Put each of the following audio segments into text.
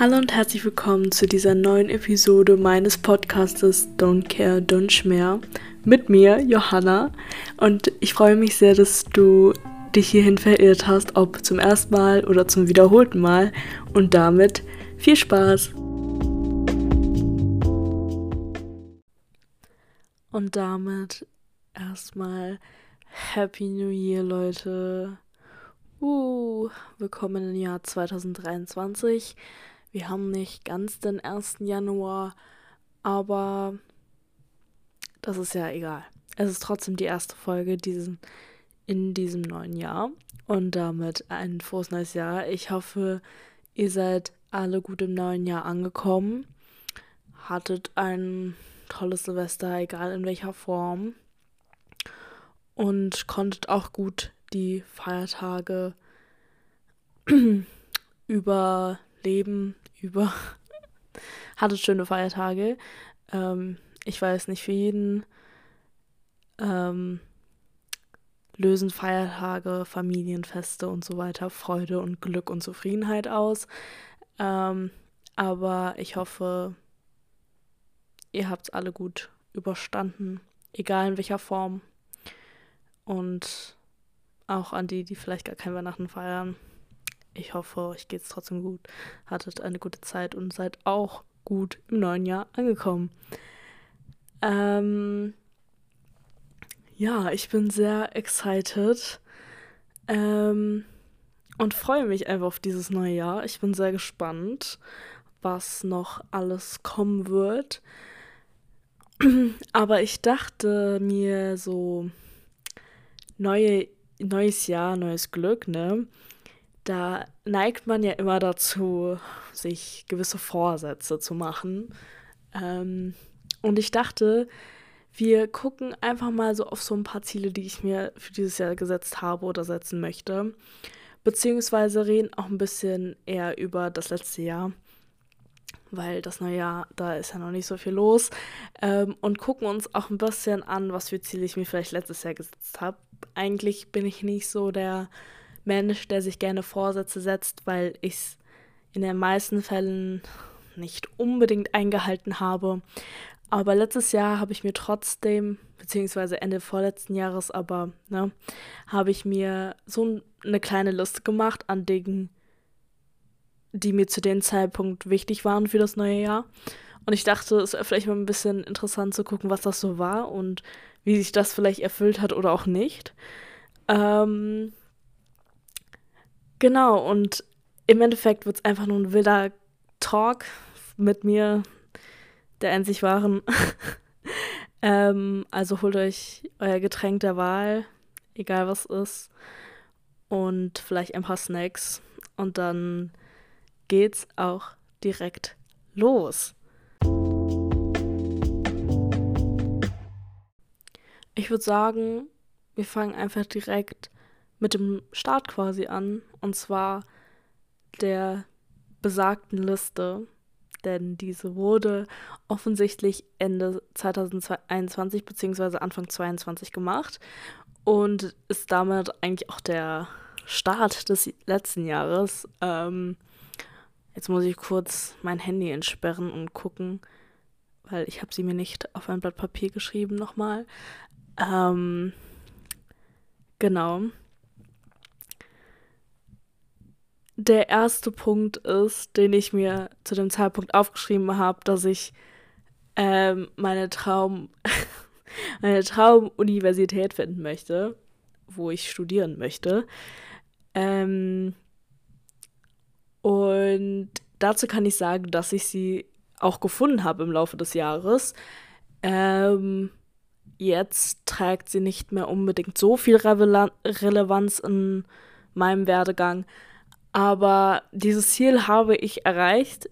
Hallo und herzlich willkommen zu dieser neuen Episode meines Podcastes Don't Care, Don't Schmer mit mir, Johanna. Und ich freue mich sehr, dass du dich hierhin verirrt hast, ob zum ersten Mal oder zum wiederholten Mal. Und damit viel Spaß! Und damit erstmal Happy New Year, Leute. Uh, willkommen im Jahr 2023. Wir haben nicht ganz den 1. Januar, aber das ist ja egal. Es ist trotzdem die erste Folge diesen, in diesem neuen Jahr und damit ein frohes neues Jahr. Ich hoffe, ihr seid alle gut im neuen Jahr angekommen, hattet ein tolles Silvester, egal in welcher Form und konntet auch gut die Feiertage überleben, über. Hattet schöne Feiertage. Ähm, ich weiß nicht, für jeden ähm, lösen Feiertage, Familienfeste und so weiter Freude und Glück und Zufriedenheit aus. Ähm, aber ich hoffe, ihr habt es alle gut überstanden, egal in welcher Form. Und auch an die, die vielleicht gar kein Weihnachten feiern. Ich hoffe, euch geht es trotzdem gut, hattet eine gute Zeit und seid auch gut im neuen Jahr angekommen. Ähm, ja, ich bin sehr excited ähm, und freue mich einfach auf dieses neue Jahr. Ich bin sehr gespannt, was noch alles kommen wird. Aber ich dachte mir so, neue, neues Jahr, neues Glück, ne? Da neigt man ja immer dazu, sich gewisse Vorsätze zu machen. Ähm, und ich dachte, wir gucken einfach mal so auf so ein paar Ziele, die ich mir für dieses Jahr gesetzt habe oder setzen möchte. Beziehungsweise reden auch ein bisschen eher über das letzte Jahr, weil das neue Jahr, da ist ja noch nicht so viel los. Ähm, und gucken uns auch ein bisschen an, was für Ziele ich mir vielleicht letztes Jahr gesetzt habe. Eigentlich bin ich nicht so der Mensch, der sich gerne Vorsätze setzt, weil ich es in den meisten Fällen nicht unbedingt eingehalten habe. Aber letztes Jahr habe ich mir trotzdem, beziehungsweise Ende vorletzten Jahres, aber, ne, habe ich mir so eine kleine Liste gemacht an Dingen, die mir zu dem Zeitpunkt wichtig waren für das neue Jahr. Und ich dachte, es wäre vielleicht mal ein bisschen interessant zu gucken, was das so war und wie sich das vielleicht erfüllt hat oder auch nicht. Ähm, Genau, und im Endeffekt wird es einfach nur ein wilder Talk mit mir, der einzig waren. ähm, also holt euch euer Getränk der Wahl, egal was ist, und vielleicht ein paar Snacks. Und dann geht's auch direkt los. Ich würde sagen, wir fangen einfach direkt mit dem Start quasi an. Und zwar der besagten Liste. Denn diese wurde offensichtlich Ende 2021 bzw. Anfang 2022 gemacht und ist damit eigentlich auch der Start des letzten Jahres. Ähm, jetzt muss ich kurz mein Handy entsperren und gucken, weil ich habe sie mir nicht auf ein Blatt Papier geschrieben nochmal. Ähm, genau. Der erste Punkt ist, den ich mir zu dem Zeitpunkt aufgeschrieben habe, dass ich ähm, meine Traum, meine Traum-Universität finden möchte, wo ich studieren möchte. Ähm, und dazu kann ich sagen, dass ich sie auch gefunden habe im Laufe des Jahres. Ähm, jetzt trägt sie nicht mehr unbedingt so viel Rele Relevanz in meinem Werdegang, aber dieses Ziel habe ich erreicht.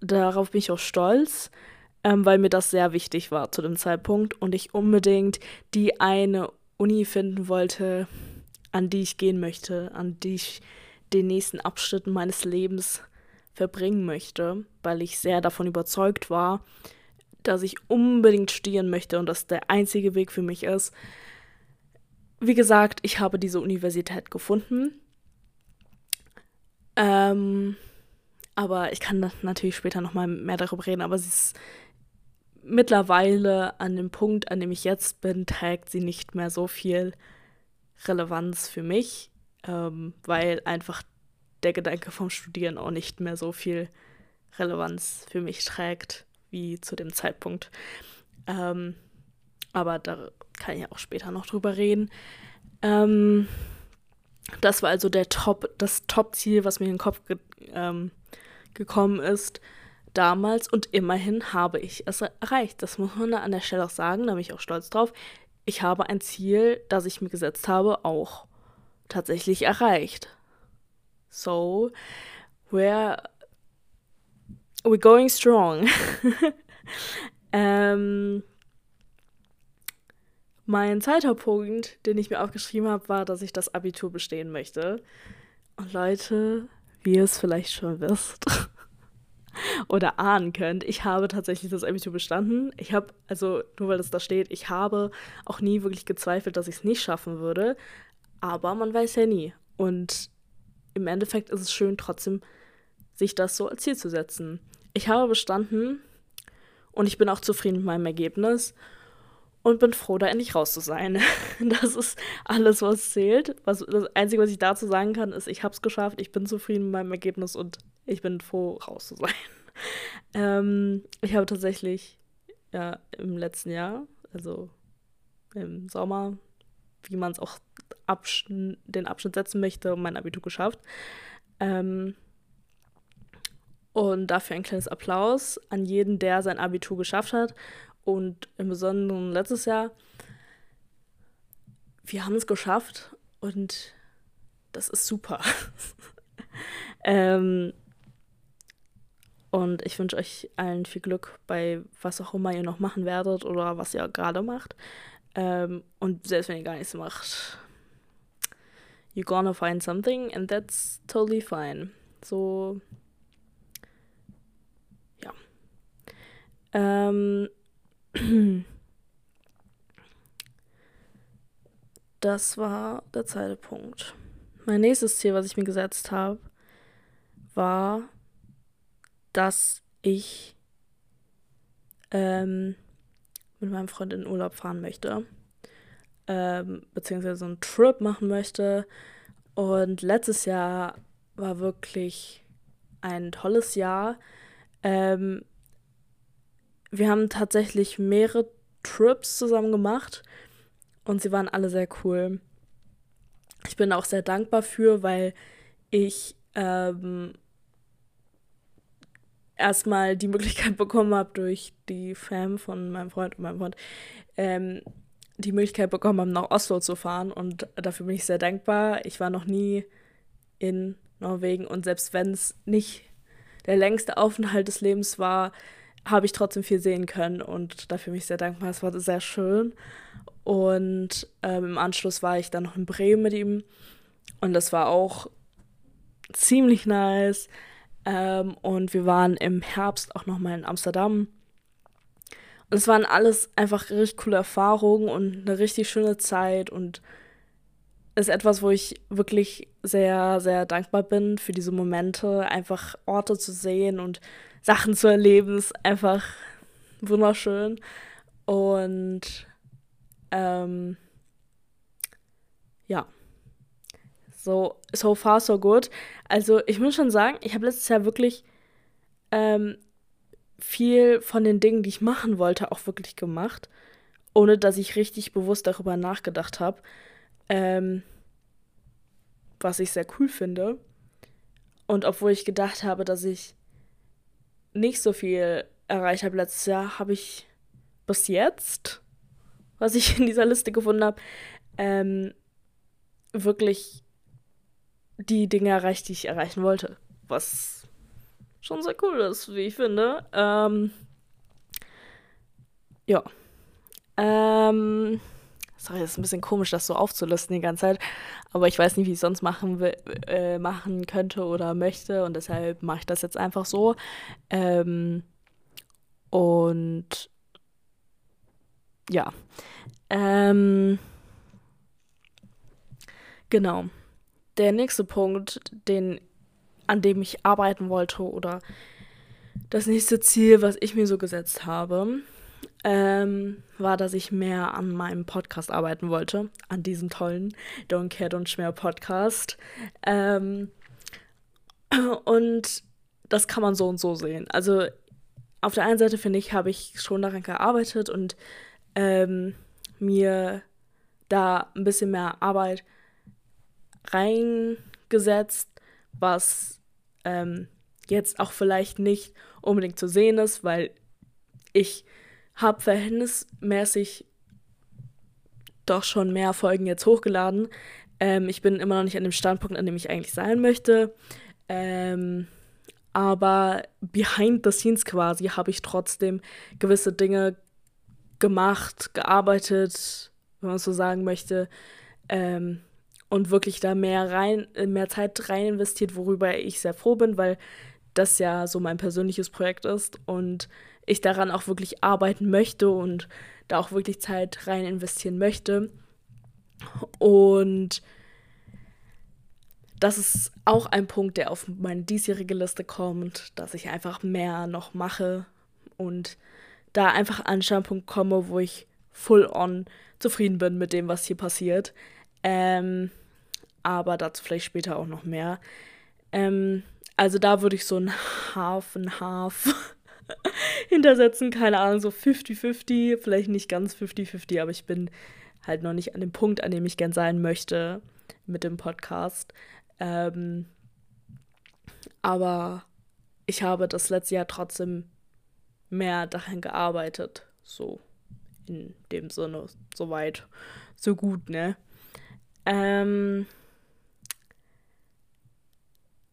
Darauf bin ich auch stolz, ähm, weil mir das sehr wichtig war zu dem Zeitpunkt und ich unbedingt die eine Uni finden wollte, an die ich gehen möchte, an die ich den nächsten Abschnitt meines Lebens verbringen möchte, weil ich sehr davon überzeugt war, dass ich unbedingt studieren möchte und das der einzige Weg für mich ist. Wie gesagt, ich habe diese Universität gefunden ähm, aber ich kann natürlich später nochmal mehr darüber reden, aber sie ist mittlerweile an dem Punkt, an dem ich jetzt bin, trägt sie nicht mehr so viel Relevanz für mich, ähm, weil einfach der Gedanke vom Studieren auch nicht mehr so viel Relevanz für mich trägt wie zu dem Zeitpunkt. Ähm, aber da kann ich auch später noch drüber reden. Ähm, das war also der Top, das Top-Ziel, was mir in den Kopf ge ähm, gekommen ist damals und immerhin habe ich es erreicht. Das muss man an der Stelle auch sagen, da bin ich auch stolz drauf. Ich habe ein Ziel, das ich mir gesetzt habe, auch tatsächlich erreicht. So, we're, we're going strong. ähm, mein zweiter Punkt, den ich mir aufgeschrieben habe, war, dass ich das Abitur bestehen möchte. Und Leute, wie ihr es vielleicht schon wisst oder ahnen könnt, ich habe tatsächlich das Abitur bestanden. Ich habe, also nur weil das da steht, ich habe auch nie wirklich gezweifelt, dass ich es nicht schaffen würde. Aber man weiß ja nie. Und im Endeffekt ist es schön, trotzdem sich das so als Ziel zu setzen. Ich habe bestanden und ich bin auch zufrieden mit meinem Ergebnis und bin froh, da endlich raus zu sein. Das ist alles, was zählt. Was, das Einzige, was ich dazu sagen kann, ist, ich habe es geschafft, ich bin zufrieden mit meinem Ergebnis und ich bin froh, raus zu sein. Ähm, ich habe tatsächlich ja, im letzten Jahr, also im Sommer, wie man es auch Absch den Abschnitt setzen möchte, mein Abitur geschafft. Ähm, und dafür ein kleines Applaus an jeden, der sein Abitur geschafft hat. Und im Besonderen letztes Jahr. Wir haben es geschafft und das ist super. ähm, und ich wünsche euch allen viel Glück bei was auch immer ihr noch machen werdet oder was ihr gerade macht. Ähm, und selbst wenn ihr gar nichts macht, you're gonna find something and that's totally fine. So, ja. Ähm, das war der zweite Punkt. Mein nächstes Ziel, was ich mir gesetzt habe, war, dass ich ähm, mit meinem Freund in den Urlaub fahren möchte ähm, beziehungsweise so einen Trip machen möchte. Und letztes Jahr war wirklich ein tolles Jahr. Ähm, wir haben tatsächlich mehrere Trips zusammen gemacht und sie waren alle sehr cool. Ich bin auch sehr dankbar für, weil ich ähm, erstmal die Möglichkeit bekommen habe durch die Fam von meinem Freund und meinem Freund, ähm, die Möglichkeit bekommen haben, nach Oslo zu fahren. Und dafür bin ich sehr dankbar. Ich war noch nie in Norwegen und selbst wenn es nicht der längste Aufenthalt des Lebens war, habe ich trotzdem viel sehen können und dafür bin ich sehr dankbar. Es war sehr schön. Und ähm, im Anschluss war ich dann noch in Bremen mit ihm und das war auch ziemlich nice. Ähm, und wir waren im Herbst auch nochmal in Amsterdam und es waren alles einfach richtig coole Erfahrungen und eine richtig schöne Zeit und ist etwas, wo ich wirklich sehr, sehr dankbar bin für diese Momente, einfach Orte zu sehen und Sachen zu erleben, ist einfach wunderschön. Und ähm, ja, so, so far, so good. Also ich muss schon sagen, ich habe letztes Jahr wirklich ähm, viel von den Dingen, die ich machen wollte, auch wirklich gemacht, ohne dass ich richtig bewusst darüber nachgedacht habe. Ähm, was ich sehr cool finde. Und obwohl ich gedacht habe, dass ich nicht so viel erreicht habe letztes Jahr, habe ich bis jetzt, was ich in dieser Liste gefunden habe, ähm, wirklich die Dinge erreicht, die ich erreichen wollte. Was schon sehr cool ist, wie ich finde. Ähm, ja. Ähm, sorry, das ist ein bisschen komisch, das so aufzulisten die ganze Zeit. Aber ich weiß nicht, wie ich es sonst machen, will, äh, machen könnte oder möchte. Und deshalb mache ich das jetzt einfach so. Ähm, und ja. Ähm, genau. Der nächste Punkt, den an dem ich arbeiten wollte oder das nächste Ziel, was ich mir so gesetzt habe, ähm, war, dass ich mehr an meinem Podcast arbeiten wollte, an diesem tollen Don't Care, Don't Schmer Podcast. Ähm, und das kann man so und so sehen. Also auf der einen Seite finde ich, habe ich schon daran gearbeitet und ähm, mir da ein bisschen mehr Arbeit reingesetzt, was ähm, jetzt auch vielleicht nicht unbedingt zu sehen ist, weil ich habe verhältnismäßig doch schon mehr Folgen jetzt hochgeladen. Ähm, ich bin immer noch nicht an dem Standpunkt, an dem ich eigentlich sein möchte. Ähm, aber behind the scenes quasi habe ich trotzdem gewisse Dinge gemacht, gearbeitet, wenn man so sagen möchte, ähm, und wirklich da mehr rein, mehr Zeit rein investiert, worüber ich sehr froh bin, weil das ja so mein persönliches Projekt ist und ich daran auch wirklich arbeiten möchte und da auch wirklich Zeit rein investieren möchte. Und das ist auch ein Punkt, der auf meine diesjährige Liste kommt, dass ich einfach mehr noch mache und da einfach an Standpunkt komme, wo ich full on zufrieden bin mit dem, was hier passiert. Ähm, aber dazu vielleicht später auch noch mehr. Ähm, also da würde ich so ein Half, ein Half hintersetzen, keine Ahnung, so 50-50, vielleicht nicht ganz 50-50, aber ich bin halt noch nicht an dem Punkt, an dem ich gern sein möchte mit dem Podcast. Ähm, aber ich habe das letzte Jahr trotzdem mehr daran gearbeitet. So in dem Sinne, so weit, so gut, ne? Ähm,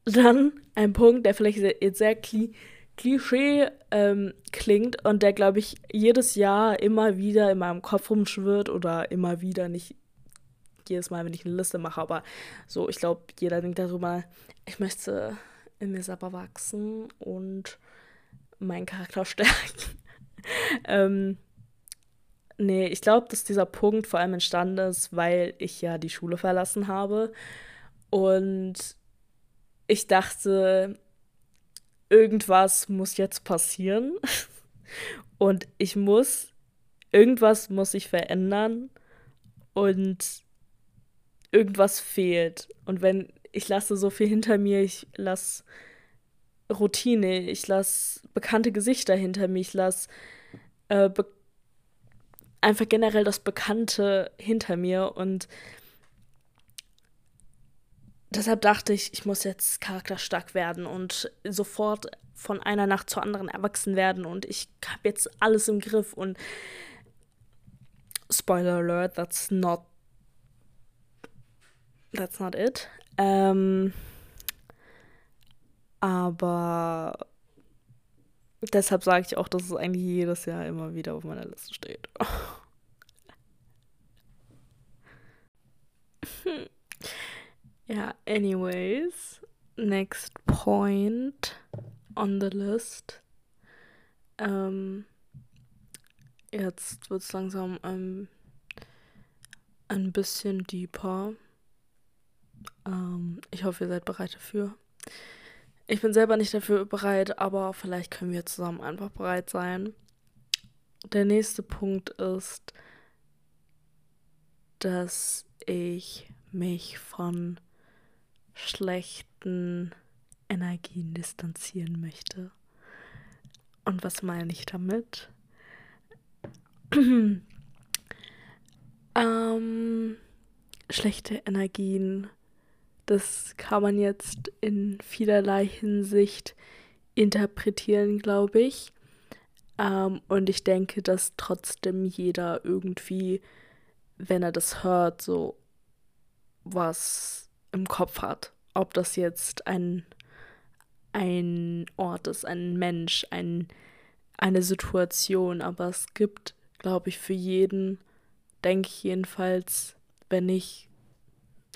dann ein Punkt, der vielleicht jetzt sehr kli Klischee ähm, klingt und der, glaube ich, jedes Jahr immer wieder in meinem Kopf rumschwirrt oder immer wieder nicht jedes Mal, wenn ich eine Liste mache, aber so, ich glaube, jeder denkt darüber, ich möchte in mir selber wachsen und meinen Charakter stärken. ähm, nee, ich glaube, dass dieser Punkt vor allem entstanden ist, weil ich ja die Schule verlassen habe und ich dachte, irgendwas muss jetzt passieren. Und ich muss, irgendwas muss sich verändern. Und irgendwas fehlt. Und wenn ich lasse so viel hinter mir, ich lasse Routine, ich lasse bekannte Gesichter hinter mir, ich lasse äh, einfach generell das Bekannte hinter mir. Und deshalb dachte ich, ich muss jetzt charakterstark werden und sofort von einer Nacht zur anderen erwachsen werden und ich habe jetzt alles im Griff und Spoiler alert, that's not that's not it. Ähm, aber deshalb sage ich auch, dass es eigentlich jedes Jahr immer wieder auf meiner Liste steht. ja, anyways, next point on the list. Ähm, jetzt wird es langsam ähm, ein bisschen deeper. Ähm, ich hoffe, ihr seid bereit dafür. Ich bin selber nicht dafür bereit, aber vielleicht können wir zusammen einfach bereit sein. Der nächste Punkt ist, dass ich mich von schlechten Energien distanzieren möchte. Und was meine ich damit? ähm, schlechte Energien das kann man jetzt in vielerlei Hinsicht interpretieren, glaube ich. Ähm, und ich denke, dass trotzdem jeder irgendwie, wenn er das hört, so was im Kopf hat. Ob das jetzt ein, ein Ort ist, ein Mensch, ein, eine Situation. Aber es gibt, glaube ich, für jeden, denke ich jedenfalls, wenn nicht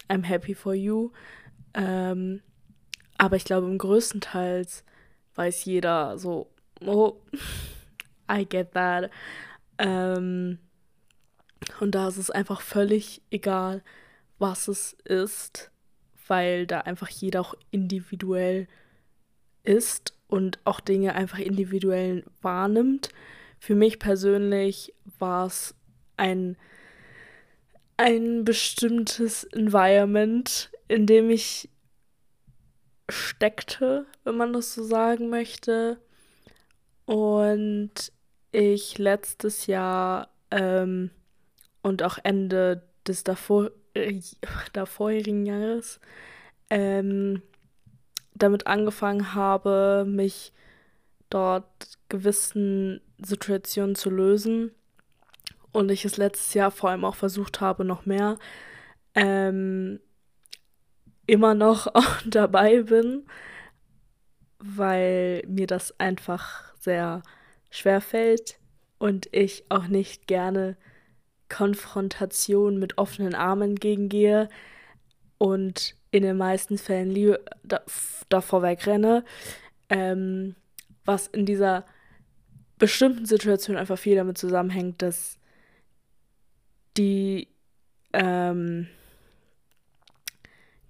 I'm happy for you. Ähm, aber ich glaube, im größten Teils weiß jeder so, oh, I get that. Ähm, und da ist es einfach völlig egal, was es ist. Weil da einfach jeder auch individuell ist und auch Dinge einfach individuell wahrnimmt. Für mich persönlich war es ein, ein bestimmtes Environment, in dem ich steckte, wenn man das so sagen möchte. Und ich letztes Jahr ähm, und auch Ende des davor, äh, davorherigen Jahres ähm, damit angefangen habe, mich dort gewissen Situationen zu lösen. Und ich es letztes Jahr vor allem auch versucht habe, noch mehr. Ähm, immer noch dabei bin, weil mir das einfach sehr schwer fällt und ich auch nicht gerne Konfrontation mit offenen Armen gegengehe und in den meisten Fällen lieber da, davor wegrenne, ähm, was in dieser bestimmten Situation einfach viel damit zusammenhängt, dass die ähm,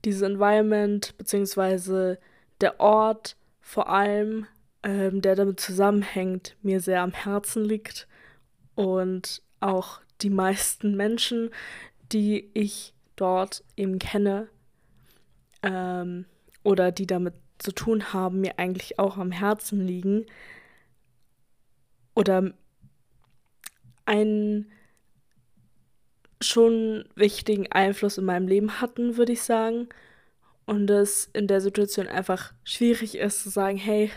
dieses Environment beziehungsweise der Ort vor allem, ähm, der damit zusammenhängt, mir sehr am Herzen liegt und auch die meisten Menschen, die ich dort eben kenne ähm, oder die damit zu tun haben, mir eigentlich auch am Herzen liegen oder einen schon wichtigen Einfluss in meinem Leben hatten, würde ich sagen. Und es in der Situation einfach schwierig ist zu sagen, hey,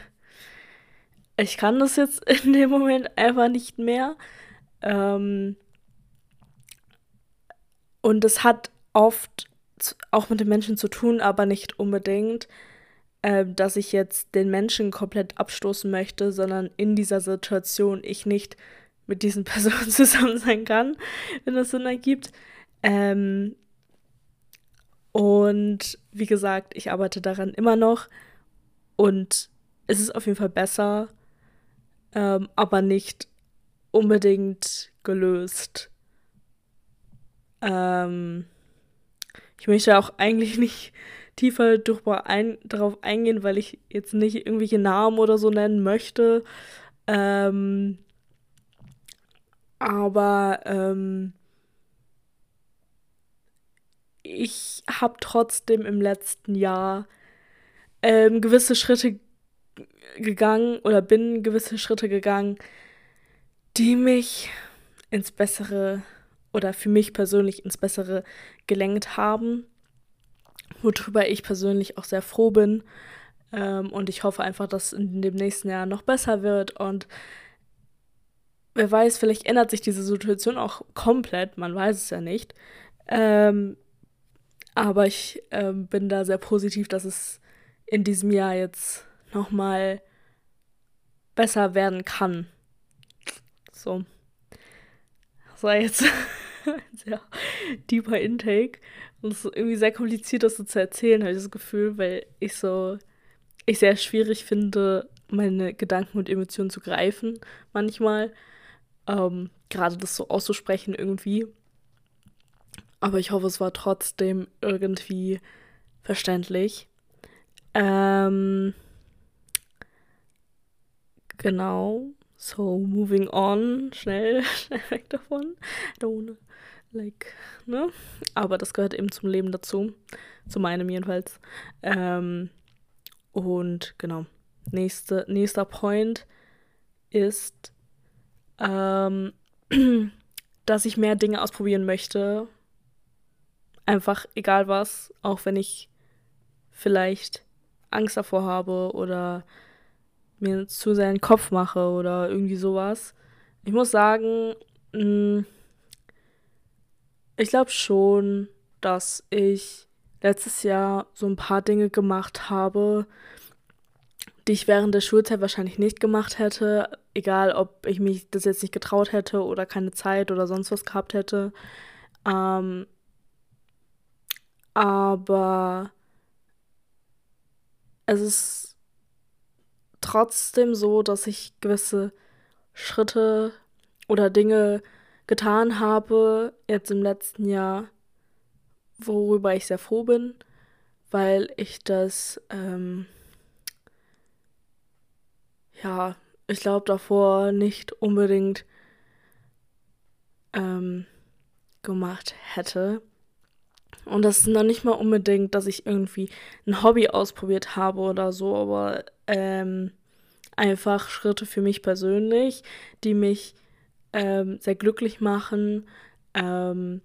ich kann das jetzt in dem Moment einfach nicht mehr. Ähm und es hat oft auch mit den Menschen zu tun, aber nicht unbedingt, äh, dass ich jetzt den Menschen komplett abstoßen möchte, sondern in dieser Situation ich nicht mit diesen Personen zusammen sein kann, wenn das Sinn ergibt. Ähm, und wie gesagt, ich arbeite daran immer noch und es ist auf jeden Fall besser, ähm, aber nicht unbedingt gelöst. Ähm, ich möchte auch eigentlich nicht tiefer ein, darauf eingehen, weil ich jetzt nicht irgendwelche Namen oder so nennen möchte. Ähm, aber ähm, ich habe trotzdem im letzten Jahr ähm, gewisse Schritte gegangen oder bin gewisse Schritte gegangen, die mich ins Bessere oder für mich persönlich ins Bessere gelenkt haben, worüber ich persönlich auch sehr froh bin. Ähm, und ich hoffe einfach, dass in dem nächsten Jahr noch besser wird und wer weiß, vielleicht ändert sich diese Situation auch komplett, man weiß es ja nicht. Ähm, aber ich ähm, bin da sehr positiv, dass es in diesem Jahr jetzt nochmal besser werden kann. So. War jetzt sehr deeper Intake. Und es ist irgendwie sehr kompliziert, das so zu erzählen, habe ich das Gefühl, weil ich so, ich sehr schwierig finde, meine Gedanken und Emotionen zu greifen manchmal. Ähm, Gerade das so auszusprechen irgendwie. Aber ich hoffe, es war trotzdem irgendwie verständlich. Ähm, genau. So, moving on. Schnell, schnell weg davon. Don't, like, ne? Aber das gehört eben zum Leben dazu. Zu meinem jedenfalls. Ähm, und genau. Nächste, nächster Point ist, ähm, dass ich mehr Dinge ausprobieren möchte. Einfach egal was, auch wenn ich vielleicht Angst davor habe oder mir zu sehr einen Kopf mache oder irgendwie sowas. Ich muss sagen, mm, ich glaube schon, dass ich letztes Jahr so ein paar Dinge gemacht habe, die ich während der Schulzeit wahrscheinlich nicht gemacht hätte, egal ob ich mich das jetzt nicht getraut hätte oder keine Zeit oder sonst was gehabt hätte. Ähm, aber es ist trotzdem so, dass ich gewisse Schritte oder Dinge getan habe jetzt im letzten Jahr, worüber ich sehr froh bin, weil ich das, ähm, ja, ich glaube davor nicht unbedingt ähm, gemacht hätte. Und das ist noch nicht mal unbedingt, dass ich irgendwie ein Hobby ausprobiert habe oder so, aber ähm, einfach Schritte für mich persönlich, die mich ähm, sehr glücklich machen, ähm,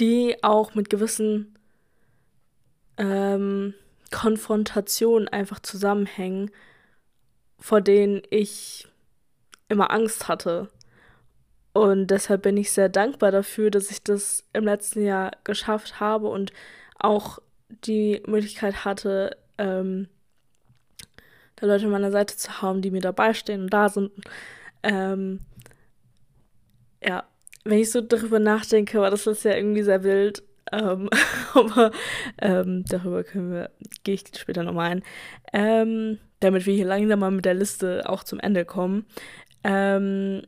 die auch mit gewissen ähm, Konfrontationen einfach zusammenhängen, vor denen ich immer Angst hatte. Und deshalb bin ich sehr dankbar dafür, dass ich das im letzten Jahr geschafft habe und auch die Möglichkeit hatte, ähm, da Leute an meiner Seite zu haben, die mir dabei stehen und da sind. Ähm, ja, wenn ich so darüber nachdenke, war das ist ja irgendwie sehr wild. Ähm, aber ähm, darüber können wir, gehe ich später nochmal ein. Ähm, damit wir hier langsam mal mit der Liste auch zum Ende kommen. Ähm,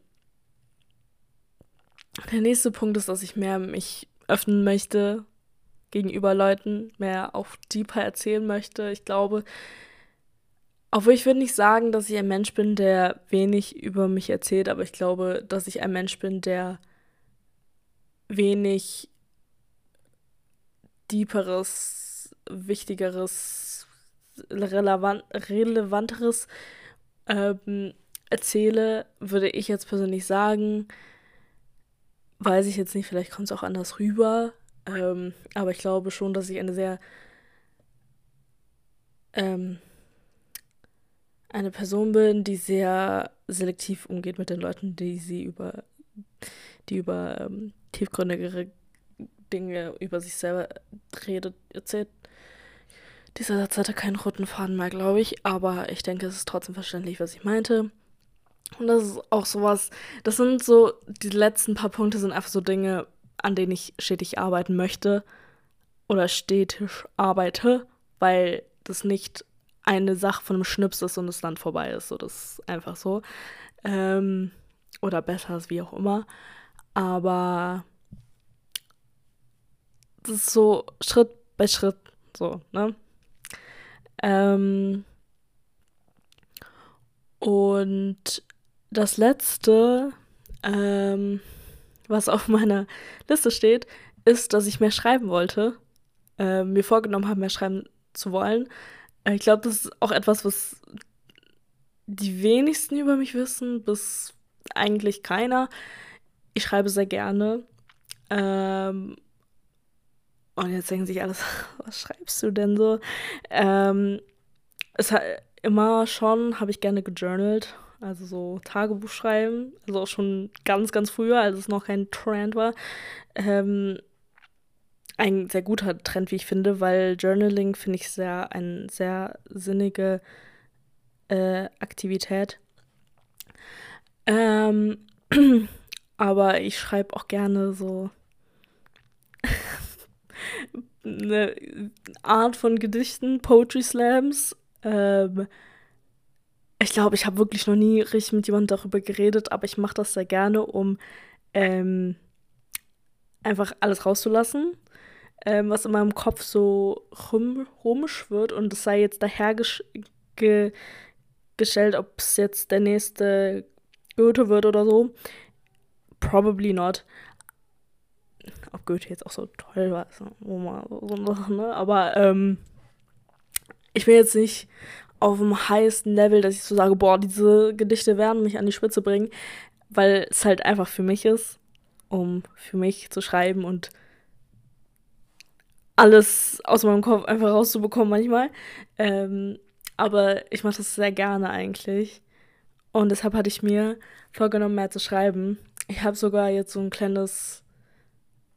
der nächste Punkt ist, dass ich mehr mich öffnen möchte gegenüber Leuten, mehr auch deeper erzählen möchte. Ich glaube, obwohl ich würde nicht sagen, dass ich ein Mensch bin, der wenig über mich erzählt, aber ich glaube, dass ich ein Mensch bin, der wenig deeperes, wichtigeres, relevant, relevanteres ähm, erzähle, würde ich jetzt persönlich sagen. Weiß ich jetzt nicht, vielleicht kommt es auch anders rüber. Ähm, aber ich glaube schon, dass ich eine sehr ähm, eine Person bin, die sehr selektiv umgeht mit den Leuten, die sie über die über ähm, tiefgründigere Dinge über sich selber redet, erzählt. Dieser Satz hatte keinen roten Faden mehr, glaube ich, aber ich denke, es ist trotzdem verständlich, was ich meinte. Und das ist auch sowas, das sind so, die letzten paar Punkte sind einfach so Dinge, an denen ich stetig arbeiten möchte oder stetig arbeite, weil das nicht eine Sache von einem Schnips ist und es dann vorbei ist. So, das ist einfach so. Ähm, oder besser ist, wie auch immer. Aber das ist so Schritt bei Schritt, so, ne? Ähm, und das letzte, ähm, was auf meiner Liste steht, ist, dass ich mehr schreiben wollte. Äh, mir vorgenommen habe, mehr schreiben zu wollen. Ich glaube, das ist auch etwas, was die wenigsten über mich wissen, bis eigentlich keiner. Ich schreibe sehr gerne. Ähm, und jetzt denken sich alles, was schreibst du denn so? Ähm, es hat immer schon, habe ich gerne gejournalt also so Tagebuch schreiben, also auch schon ganz, ganz früher, als es noch kein Trend war. Ähm, ein sehr guter Trend, wie ich finde, weil Journaling finde ich sehr eine sehr sinnige äh, Aktivität. Ähm, aber ich schreibe auch gerne so eine Art von Gedichten, Poetry Slams. Ähm, ich glaube, ich habe wirklich noch nie richtig mit jemandem darüber geredet, aber ich mache das sehr gerne, um ähm, einfach alles rauszulassen, ähm, was in meinem Kopf so rum, rumschwirrt und es sei jetzt dahergestellt, ob es jetzt der nächste Goethe wird oder so. Probably not. Ob Goethe jetzt auch so toll war, so, so, ne? aber ähm, ich will jetzt nicht auf dem heißen Level, dass ich so sage, boah, diese Gedichte werden mich an die Spitze bringen, weil es halt einfach für mich ist, um für mich zu schreiben und alles aus meinem Kopf einfach rauszubekommen manchmal. Ähm, aber ich mache das sehr gerne eigentlich. Und deshalb hatte ich mir vorgenommen, mehr zu schreiben. Ich habe sogar jetzt so ein kleines,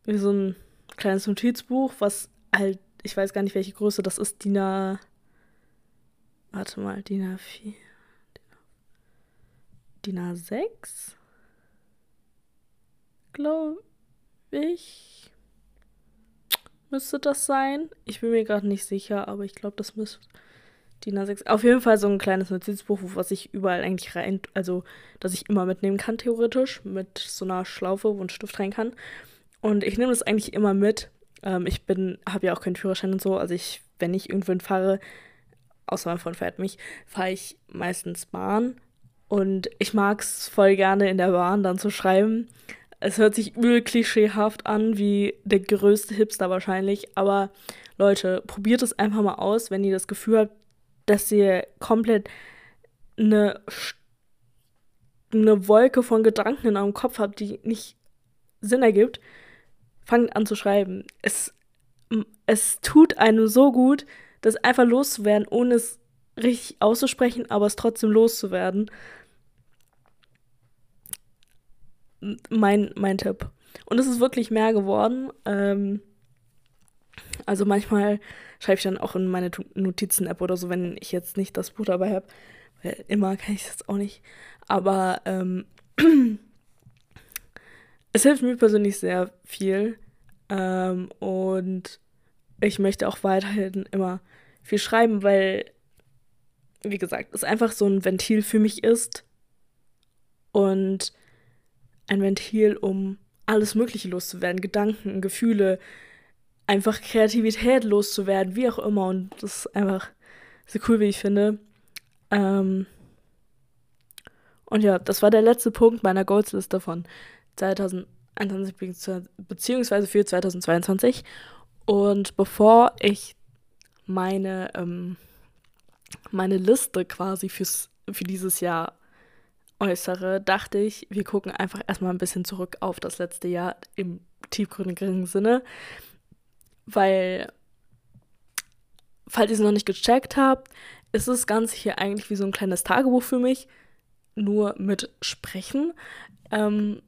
wie so ein kleines Notizbuch, was halt, ich weiß gar nicht, welche Größe das ist, DIN A Warte mal, DIN A4. DIN A6? Glaube ich. Müsste das sein? Ich bin mir gerade nicht sicher, aber ich glaube, das müsste DIN A6. Auf jeden Fall so ein kleines Notizbuch, was ich überall eigentlich rein, also, dass ich immer mitnehmen kann, theoretisch, mit so einer Schlaufe, wo ein Stift rein kann. Und ich nehme das eigentlich immer mit. Ähm, ich bin, habe ja auch keinen Führerschein und so. Also ich, wenn ich irgendwo fahre, außer mein Freund fährt mich, fahre ich meistens Bahn. Und ich mag es voll gerne in der Bahn dann zu schreiben. Es hört sich übel klischeehaft an, wie der größte Hipster wahrscheinlich. Aber Leute, probiert es einfach mal aus, wenn ihr das Gefühl habt, dass ihr komplett eine, eine Wolke von Gedanken in eurem Kopf habt, die nicht Sinn ergibt. Fangt an zu schreiben. Es, es tut einem so gut, das einfach loszuwerden, ohne es richtig auszusprechen, aber es trotzdem loszuwerden. Mein, mein Tipp. Und es ist wirklich mehr geworden. Ähm, also manchmal schreibe ich dann auch in meine Notizen-App oder so, wenn ich jetzt nicht das Buch dabei habe. Weil immer kann ich das auch nicht. Aber ähm, es hilft mir persönlich sehr viel. Ähm, und ich möchte auch weiterhin immer viel schreiben, weil, wie gesagt, es einfach so ein Ventil für mich ist. Und ein Ventil, um alles Mögliche loszuwerden. Gedanken, Gefühle, einfach Kreativität loszuwerden, wie auch immer. Und das ist einfach so cool, wie ich finde. Ähm und ja, das war der letzte Punkt meiner Goals-Liste von 2021 beziehungsweise für 2022. Und bevor ich meine, ähm, meine Liste quasi fürs, für dieses Jahr äußere, dachte ich, wir gucken einfach erstmal ein bisschen zurück auf das letzte Jahr im tiefgründigeren Sinne. Weil, falls ihr es noch nicht gecheckt habt, ist das Ganze hier eigentlich wie so ein kleines Tagebuch für mich, nur mit Sprechen. Ähm,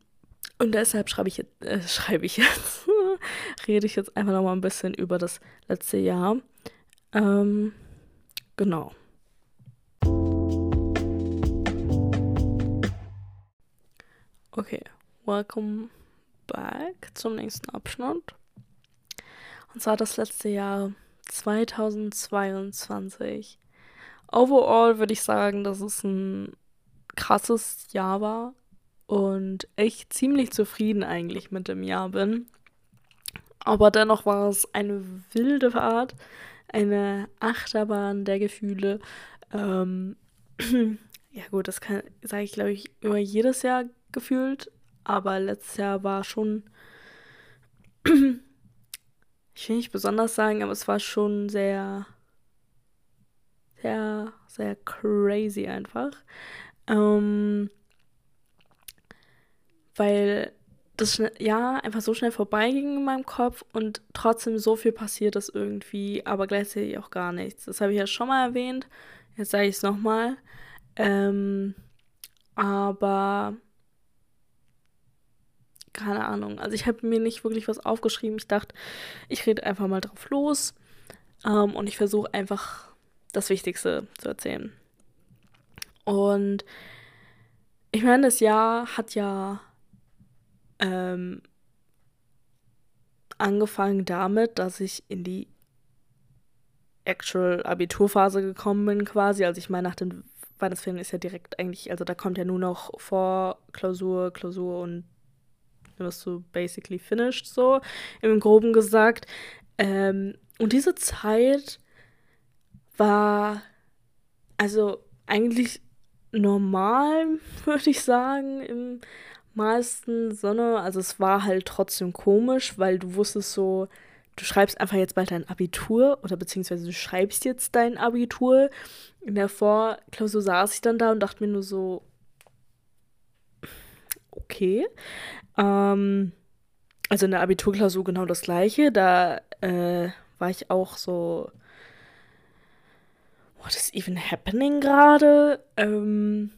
und deshalb schreibe ich, jetzt, äh, schreibe ich jetzt, rede ich jetzt einfach nochmal ein bisschen über das letzte Jahr. Ähm, genau. Okay, welcome back zum nächsten Abschnitt. Und zwar das letzte Jahr 2022. Overall würde ich sagen, dass es ein krasses Jahr war und ich ziemlich zufrieden eigentlich mit dem Jahr bin. Aber dennoch war es eine wilde Fahrt, eine Achterbahn der Gefühle. Ähm, ja gut, das sage ich glaube ich über jedes Jahr gefühlt, aber letztes Jahr war schon, ich will nicht besonders sagen, aber es war schon sehr, sehr, sehr crazy einfach. Ähm, weil das Jahr einfach so schnell vorbeiging in meinem Kopf und trotzdem so viel passiert ist irgendwie, aber gleichzeitig auch gar nichts. Das habe ich ja schon mal erwähnt. Jetzt sage ich es nochmal. Ähm, aber keine Ahnung. Also ich habe mir nicht wirklich was aufgeschrieben. Ich dachte, ich rede einfach mal drauf los ähm, und ich versuche einfach das Wichtigste zu erzählen. Und ich meine, das Jahr hat ja ähm, angefangen damit, dass ich in die actual Abiturphase gekommen bin, quasi. Also ich meine, nach den Weihnachtsferien ist ja direkt eigentlich, also da kommt ja nur noch vor Klausur, Klausur und dann wirst du basically finished, so im Groben gesagt. Ähm, und diese Zeit war also eigentlich normal, würde ich sagen, im meisten Sonne. Also es war halt trotzdem komisch, weil du wusstest so, du schreibst einfach jetzt bald dein Abitur oder beziehungsweise du schreibst jetzt dein Abitur. In der Vorklausur saß ich dann da und dachte mir nur so, okay. Ähm, also in der Abiturklausur genau das gleiche. Da äh, war ich auch so, what is even happening gerade? Ähm,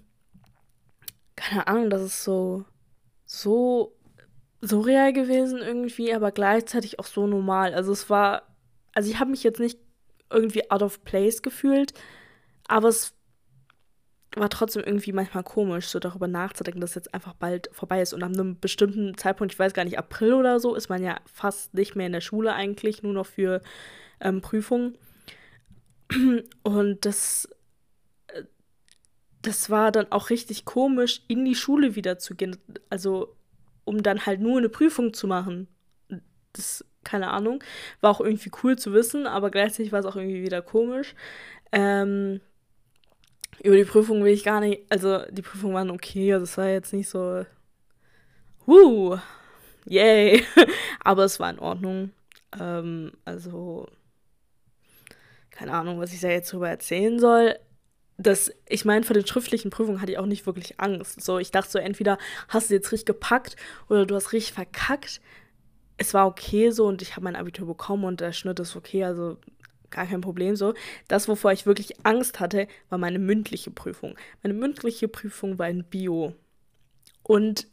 keine Ahnung, das ist so so surreal gewesen irgendwie, aber gleichzeitig auch so normal. Also es war, also ich habe mich jetzt nicht irgendwie out of place gefühlt, aber es war trotzdem irgendwie manchmal komisch, so darüber nachzudenken, dass jetzt einfach bald vorbei ist. Und an einem bestimmten Zeitpunkt, ich weiß gar nicht, April oder so, ist man ja fast nicht mehr in der Schule eigentlich, nur noch für ähm, Prüfungen. Und das das war dann auch richtig komisch, in die Schule wieder zu gehen. Also, um dann halt nur eine Prüfung zu machen. das, keine Ahnung, war auch irgendwie cool zu wissen, aber gleichzeitig war es auch irgendwie wieder komisch. Ähm, über die Prüfung will ich gar nicht, also die Prüfungen waren okay, also es war jetzt nicht so, wuh, yay, aber es war in Ordnung. Ähm, also, keine Ahnung, was ich da jetzt drüber erzählen soll. Das, ich meine, vor den schriftlichen Prüfungen hatte ich auch nicht wirklich Angst. So, ich dachte so, entweder hast du jetzt richtig gepackt oder du hast richtig verkackt. Es war okay so und ich habe mein Abitur bekommen und der Schnitt ist okay, also gar kein Problem so. Das, wovor ich wirklich Angst hatte, war meine mündliche Prüfung. Meine mündliche Prüfung war in Bio. Und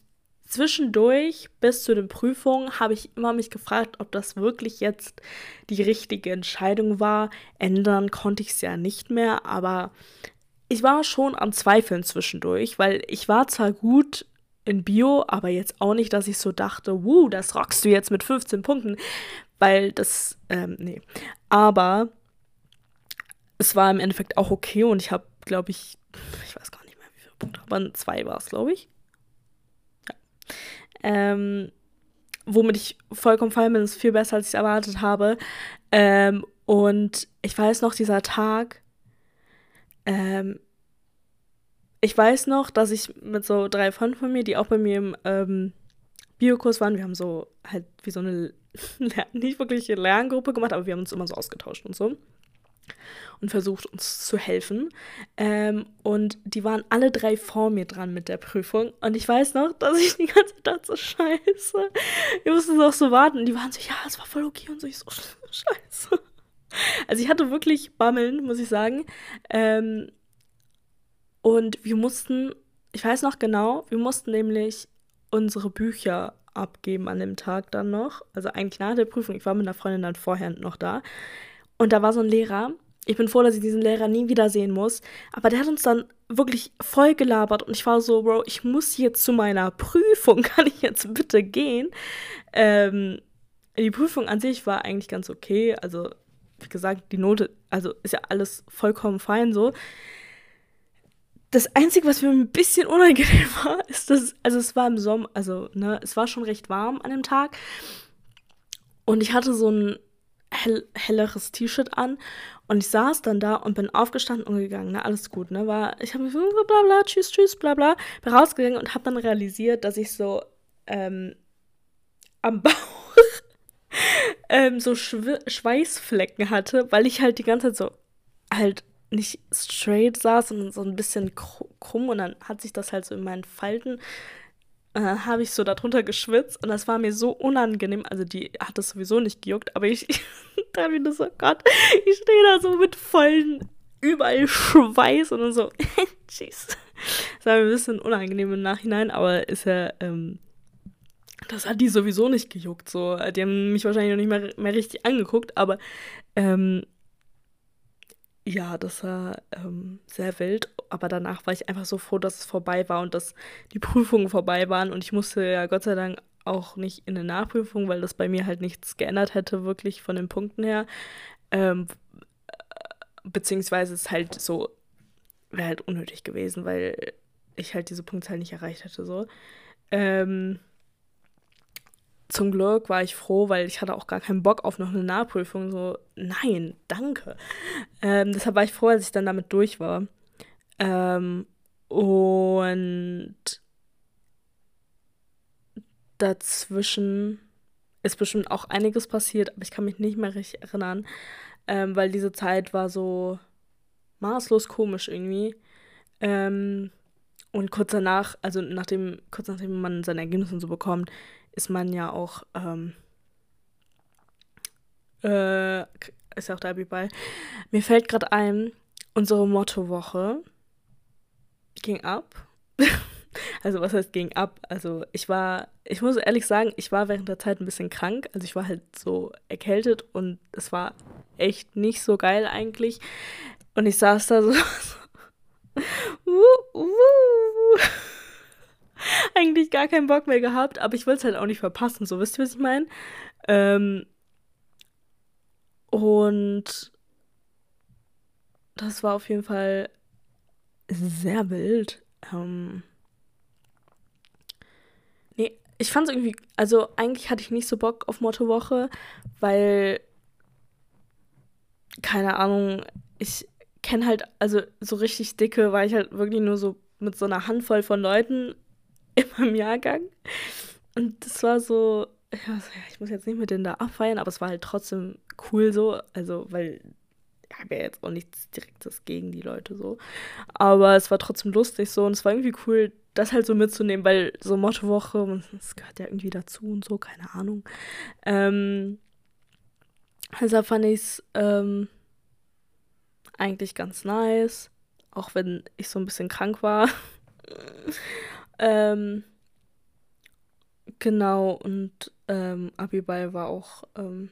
zwischendurch bis zu den Prüfungen habe ich immer mich gefragt, ob das wirklich jetzt die richtige Entscheidung war. Ändern konnte ich es ja nicht mehr, aber ich war schon am Zweifeln zwischendurch, weil ich war zwar gut in Bio, aber jetzt auch nicht, dass ich so dachte, wuh, das rockst du jetzt mit 15 Punkten, weil das, ähm, nee. Aber es war im Endeffekt auch okay und ich habe, glaube ich, ich weiß gar nicht mehr, wie viele Punkte, aber zwei war es, glaube ich. Ja. Ähm, womit ich vollkommen fein bin, ist viel besser, als ich erwartet habe. Ähm, und ich weiß noch, dieser Tag, ähm, ich weiß noch, dass ich mit so drei Freunden von mir, die auch bei mir im ähm, Biokurs waren, wir haben so halt wie so eine nicht wirklich eine Lerngruppe gemacht, aber wir haben uns immer so ausgetauscht und so. Und versucht uns zu helfen. Ähm, und die waren alle drei vor mir dran mit der Prüfung. Und ich weiß noch, dass ich die ganze Zeit dachte, so scheiße. Wir mussten so auch so warten. Und die waren so, ja, es war voll okay. Und so, ich so, scheiße. Also ich hatte wirklich Bammeln, muss ich sagen. Ähm, und wir mussten, ich weiß noch genau, wir mussten nämlich unsere Bücher abgeben an dem Tag dann noch. Also eigentlich nach der Prüfung. Ich war mit einer Freundin dann vorher noch da. Und da war so ein Lehrer. Ich bin froh, dass ich diesen Lehrer nie wiedersehen muss. Aber der hat uns dann wirklich voll gelabert. Und ich war so, Bro, ich muss jetzt zu meiner Prüfung. Kann ich jetzt bitte gehen? Ähm, die Prüfung an sich war eigentlich ganz okay. Also, wie gesagt, die Note, also ist ja alles vollkommen fein so das Einzige, was mir ein bisschen unangenehm war, ist, dass, also es war im Sommer, also, ne, es war schon recht warm an dem Tag. Und ich hatte so ein hell, helleres T-Shirt an. Und ich saß dann da und bin aufgestanden und gegangen, ne, alles gut, ne, war, ich habe mir so bla bla, tschüss, tschüss, bla bla, bin rausgegangen und habe dann realisiert, dass ich so, ähm, am Bauch ähm, so Schw Schweißflecken hatte, weil ich halt die ganze Zeit so halt nicht straight saß, sondern so ein bisschen krumm und dann hat sich das halt so in meinen Falten, und dann habe ich so darunter geschwitzt und das war mir so unangenehm. Also die hat das sowieso nicht gejuckt, aber ich, ich dachte mir so, Gott, ich stehe da so mit vollen, überall Schweiß und dann so, jeez. Das war mir ein bisschen unangenehm im Nachhinein, aber ist ja, ähm, das hat die sowieso nicht gejuckt. So. Die haben mich wahrscheinlich noch nicht mehr, mehr richtig angeguckt, aber ähm, ja, das war ähm, sehr wild, aber danach war ich einfach so froh, dass es vorbei war und dass die Prüfungen vorbei waren und ich musste ja Gott sei Dank auch nicht in eine Nachprüfung, weil das bei mir halt nichts geändert hätte, wirklich von den Punkten her. Ähm, beziehungsweise es halt so, wäre halt unnötig gewesen, weil ich halt diese Punktzahl nicht erreicht hätte, so. Ähm, zum Glück war ich froh, weil ich hatte auch gar keinen Bock auf noch eine Nachprüfung. So, nein, danke. Ähm, deshalb war ich froh, als ich dann damit durch war. Ähm, und dazwischen ist bestimmt auch einiges passiert, aber ich kann mich nicht mehr richtig erinnern, ähm, weil diese Zeit war so maßlos komisch irgendwie. Ähm, und kurz danach, also nachdem, kurz nachdem man seine Ergebnisse so bekommt, ist man ja auch, ähm, äh, ist ja auch der Abi-Ball. Mir fällt gerade ein, unsere Mottowoche ging ab. also was heißt ging ab? Also ich war, ich muss ehrlich sagen, ich war während der Zeit ein bisschen krank. Also ich war halt so erkältet und es war echt nicht so geil eigentlich. Und ich saß da so. uh, uh eigentlich gar keinen Bock mehr gehabt, aber ich wollte es halt auch nicht verpassen, so wisst ihr, was ich meine? Ähm, und das war auf jeden Fall sehr wild. Ähm, nee, ich fand es irgendwie, also eigentlich hatte ich nicht so Bock auf Mottowoche, weil, keine Ahnung, ich kenne halt, also so richtig dicke war ich halt wirklich nur so mit so einer Handvoll von Leuten in meinem Jahrgang. Und das war so, ja, ich muss jetzt nicht mit denen da abfeiern, aber es war halt trotzdem cool so, also weil ich habe ja jetzt auch nichts Direktes gegen die Leute so. Aber es war trotzdem lustig so und es war irgendwie cool, das halt so mitzunehmen, weil so Mottowoche, das gehört ja irgendwie dazu und so, keine Ahnung. Ähm, deshalb fand ich es ähm, eigentlich ganz nice, auch wenn ich so ein bisschen krank war. Ähm, genau, und ähm, Abiball war auch, ähm,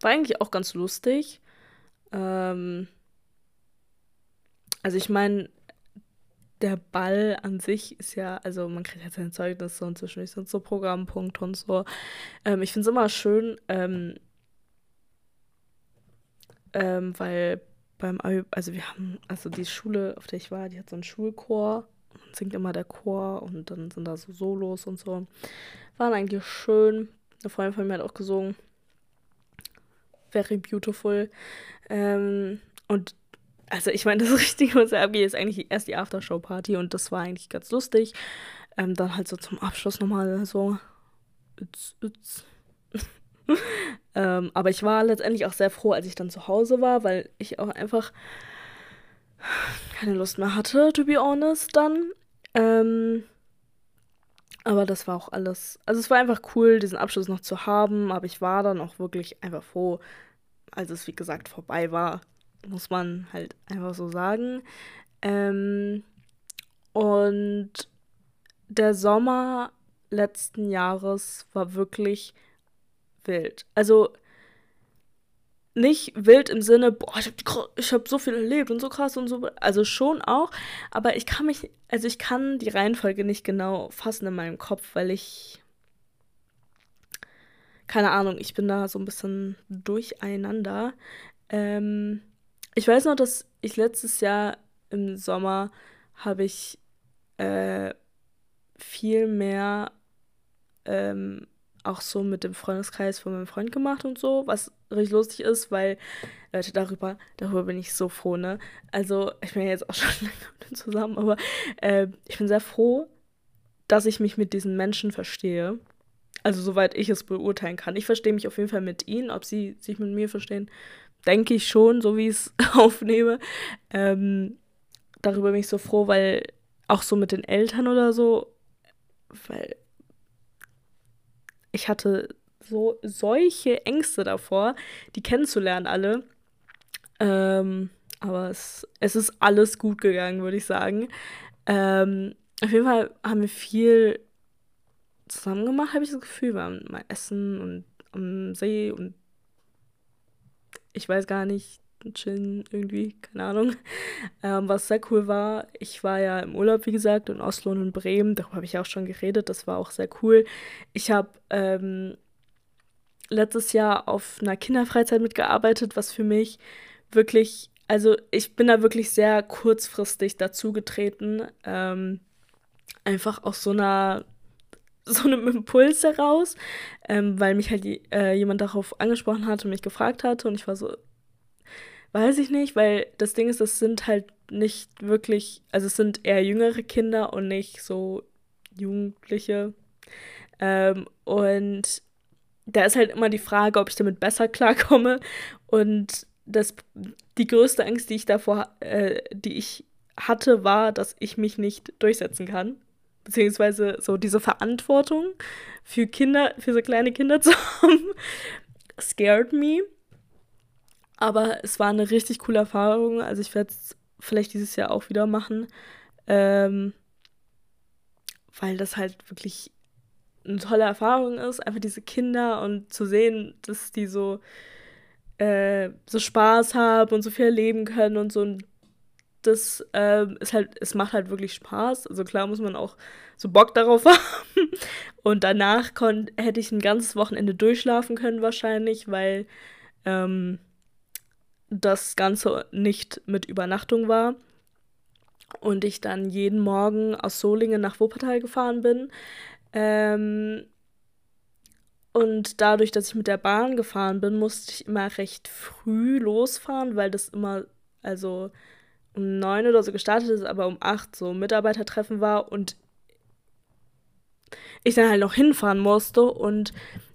war eigentlich auch ganz lustig. Ähm, also ich meine, der Ball an sich ist ja, also man kriegt ja sein Zeugnis und zwischendurch sind so Programmpunkte und so. Ähm, ich finde es immer schön, ähm, ähm, weil beim, also wir haben, also die Schule, auf der ich war, die hat so einen Schulchor singt immer der Chor und dann sind da so Solos und so. Waren eigentlich schön. Eine Freundin von mir hat auch gesungen. Very beautiful. Ähm, und also ich meine, das Richtige, was da abgeht, ist eigentlich erst die Aftershow-Party und das war eigentlich ganz lustig. Ähm, dann halt so zum Abschluss nochmal so. It's, it's. ähm, aber ich war letztendlich auch sehr froh, als ich dann zu Hause war, weil ich auch einfach keine Lust mehr hatte, to be honest, dann. Ähm, aber das war auch alles. Also es war einfach cool, diesen Abschluss noch zu haben, aber ich war dann auch wirklich einfach froh, als es wie gesagt vorbei war muss man halt einfach so sagen. Ähm, und der Sommer letzten Jahres war wirklich wild. Also nicht wild im Sinne, boah, ich habe hab so viel erlebt und so krass und so. Also schon auch, aber ich kann mich, also ich kann die Reihenfolge nicht genau fassen in meinem Kopf, weil ich, keine Ahnung, ich bin da so ein bisschen durcheinander. Ähm, ich weiß noch, dass ich letztes Jahr im Sommer habe ich äh, viel mehr ähm, auch so mit dem Freundeskreis von meinem Freund gemacht und so, was richtig lustig ist, weil, Leute, darüber, darüber bin ich so froh, ne? Also, ich bin ja jetzt auch schon lange mit ihm zusammen, aber äh, ich bin sehr froh, dass ich mich mit diesen Menschen verstehe. Also, soweit ich es beurteilen kann. Ich verstehe mich auf jeden Fall mit ihnen, ob sie sich mit mir verstehen, denke ich schon, so wie ich es aufnehme. Ähm, darüber bin ich so froh, weil auch so mit den Eltern oder so, weil ich hatte so solche Ängste davor, die kennenzulernen alle. Ähm, aber es, es ist alles gut gegangen, würde ich sagen. Ähm, auf jeden Fall haben wir viel zusammen gemacht, habe ich das Gefühl. Wir haben mal Essen und am See und ich weiß gar nicht, chillen irgendwie, keine Ahnung. Ähm, was sehr cool war, ich war ja im Urlaub, wie gesagt, in Oslo und in Bremen, darüber habe ich auch schon geredet, das war auch sehr cool. Ich habe ähm, letztes Jahr auf einer Kinderfreizeit mitgearbeitet, was für mich wirklich, also ich bin da wirklich sehr kurzfristig dazugetreten, ähm, einfach aus so einer so einem Impuls heraus, ähm, weil mich halt äh, jemand darauf angesprochen hat und mich gefragt hatte und ich war so, weiß ich nicht, weil das Ding ist, das sind halt nicht wirklich, also es sind eher jüngere Kinder und nicht so Jugendliche. Ähm, und da ist halt immer die Frage, ob ich damit besser klarkomme. Und das, die größte Angst, die ich davor, äh, die ich hatte, war, dass ich mich nicht durchsetzen kann beziehungsweise so diese Verantwortung für Kinder, für so kleine Kinder zu haben, scared me. Aber es war eine richtig coole Erfahrung. Also ich werde es vielleicht dieses Jahr auch wieder machen. Ähm, weil das halt wirklich eine tolle Erfahrung ist, einfach diese Kinder und zu sehen, dass die so, äh, so Spaß haben und so viel erleben können und so ein das ähm, ist halt, es macht halt wirklich Spaß. Also klar muss man auch so Bock darauf haben. Und danach hätte ich ein ganzes Wochenende durchschlafen können wahrscheinlich, weil ähm, das Ganze nicht mit Übernachtung war. Und ich dann jeden Morgen aus Solingen nach Wuppertal gefahren bin. Ähm, und dadurch, dass ich mit der Bahn gefahren bin, musste ich immer recht früh losfahren, weil das immer, also um neun oder so gestartet ist, aber um acht so Mitarbeitertreffen war und ich dann halt noch hinfahren musste und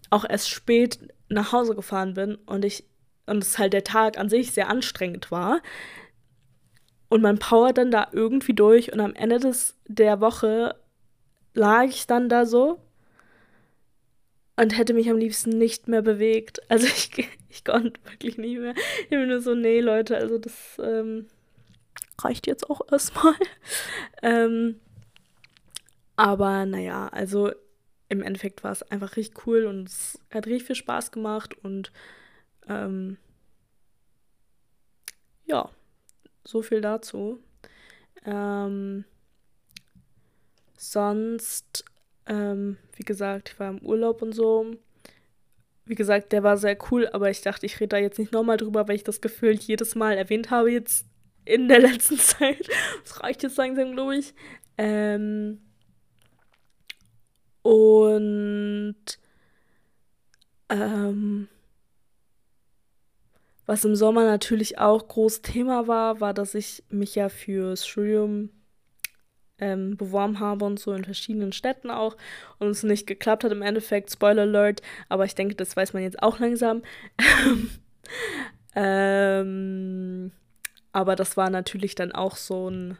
auch erst spät nach Hause gefahren bin und ich und es halt der Tag an sich sehr anstrengend war. Und man powert dann da irgendwie durch und am Ende des, der Woche lag ich dann da so und hätte mich am liebsten nicht mehr bewegt. Also ich, ich konnte wirklich nicht mehr. Ich bin nur so, nee, Leute, also das ähm, reicht jetzt auch erstmal. ähm, aber naja, also im Endeffekt war es einfach richtig cool und es hat richtig viel Spaß gemacht und ähm, ja, so viel dazu. Ähm, sonst ähm, wie gesagt, ich war im Urlaub und so. Wie gesagt, der war sehr cool, aber ich dachte, ich rede da jetzt nicht nochmal drüber, weil ich das Gefühl jedes Mal erwähnt habe jetzt in der letzten Zeit. Das reicht jetzt langsam, glaube ich. Ähm und ähm was im Sommer natürlich auch groß Thema war, war, dass ich mich ja fürs Studium ähm, beworben habe und so in verschiedenen Städten auch und es nicht geklappt hat im Endeffekt. Spoiler Alert, aber ich denke, das weiß man jetzt auch langsam. ähm, aber das war natürlich dann auch so ein.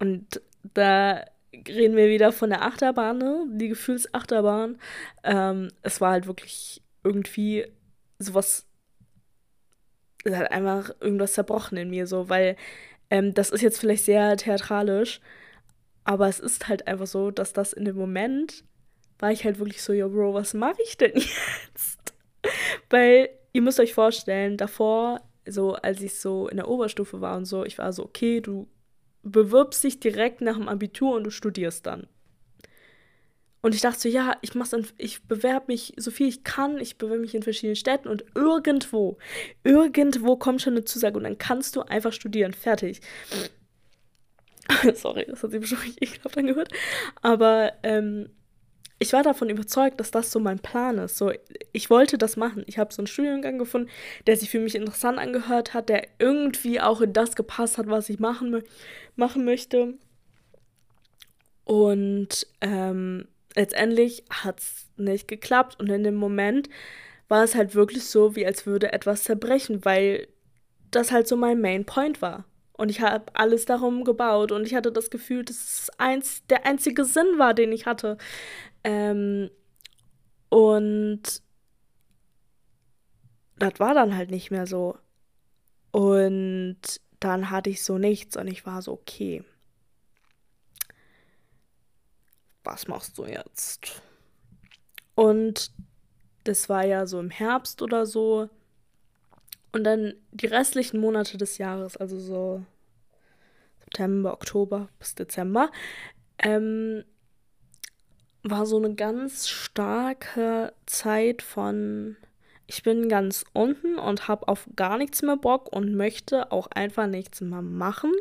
Und da reden wir wieder von der Achterbahn, ne? die Gefühlsachterbahn. Ähm, es war halt wirklich irgendwie sowas. Es hat einfach irgendwas zerbrochen in mir, so, weil ähm, das ist jetzt vielleicht sehr theatralisch, aber es ist halt einfach so, dass das in dem Moment war ich halt wirklich so, yo, Bro, was mache ich denn jetzt? Weil ihr müsst euch vorstellen, davor, so als ich so in der Oberstufe war und so, ich war so, okay, du bewirbst dich direkt nach dem Abitur und du studierst dann. Und ich dachte so, ja, ich mach's ich bewerbe mich so viel ich kann, ich bewerbe mich in verschiedenen Städten und irgendwo, irgendwo kommt schon eine Zusage und dann kannst du einfach studieren. Fertig. Sorry, das hat sich bestimmt nicht ekelhaft angehört. Aber ähm, ich war davon überzeugt, dass das so mein Plan ist. So, ich wollte das machen. Ich habe so einen Studiengang gefunden, der sich für mich interessant angehört hat, der irgendwie auch in das gepasst hat, was ich machen, machen möchte. Und ähm, letztendlich hat es nicht geklappt und in dem Moment war es halt wirklich so, wie als würde etwas zerbrechen, weil das halt so mein Main Point war. Und ich habe alles darum gebaut und ich hatte das Gefühl, dass es eins, der einzige Sinn war, den ich hatte. Ähm, und das war dann halt nicht mehr so. Und dann hatte ich so nichts und ich war so, okay, was machst du jetzt? Und das war ja so im Herbst oder so. Und dann die restlichen Monate des Jahres, also so September, Oktober bis Dezember, ähm, war so eine ganz starke Zeit von ich bin ganz unten und habe auf gar nichts mehr Bock und möchte auch einfach nichts mehr machen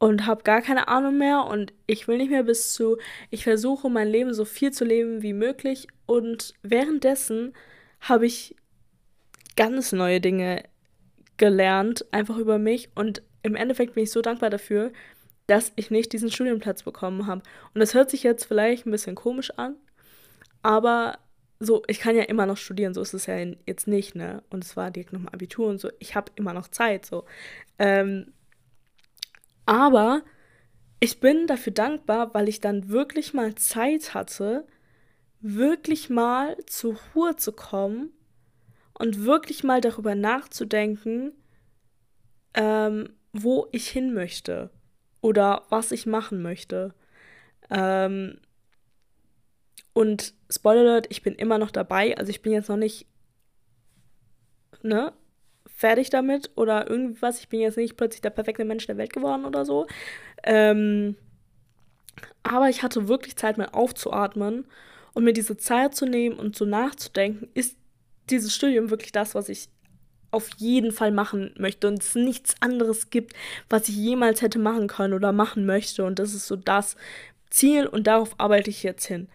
und habe gar keine Ahnung mehr und ich will nicht mehr bis zu, ich versuche mein Leben so viel zu leben wie möglich und währenddessen habe ich ganz neue Dinge gelernt, einfach über mich und im Endeffekt bin ich so dankbar dafür, dass ich nicht diesen Studienplatz bekommen habe. Und das hört sich jetzt vielleicht ein bisschen komisch an, aber so, ich kann ja immer noch studieren, so ist es ja jetzt nicht, ne? Und es war direkt nochmal Abitur und so, ich habe immer noch Zeit, so. Ähm, aber ich bin dafür dankbar, weil ich dann wirklich mal Zeit hatte, wirklich mal zur Ruhe zu kommen und wirklich mal darüber nachzudenken, ähm, wo ich hin möchte oder was ich machen möchte. Ähm, und Spoiler Alert, ich bin immer noch dabei. Also ich bin jetzt noch nicht, ne, fertig damit oder irgendwas. Ich bin jetzt nicht plötzlich der perfekte Mensch der Welt geworden oder so. Ähm, aber ich hatte wirklich Zeit, mal aufzuatmen und mir diese Zeit zu nehmen und so nachzudenken, ist dieses Studium wirklich das, was ich auf jeden Fall machen möchte und es nichts anderes gibt, was ich jemals hätte machen können oder machen möchte. Und das ist so das, Ziel und darauf arbeite ich jetzt hin.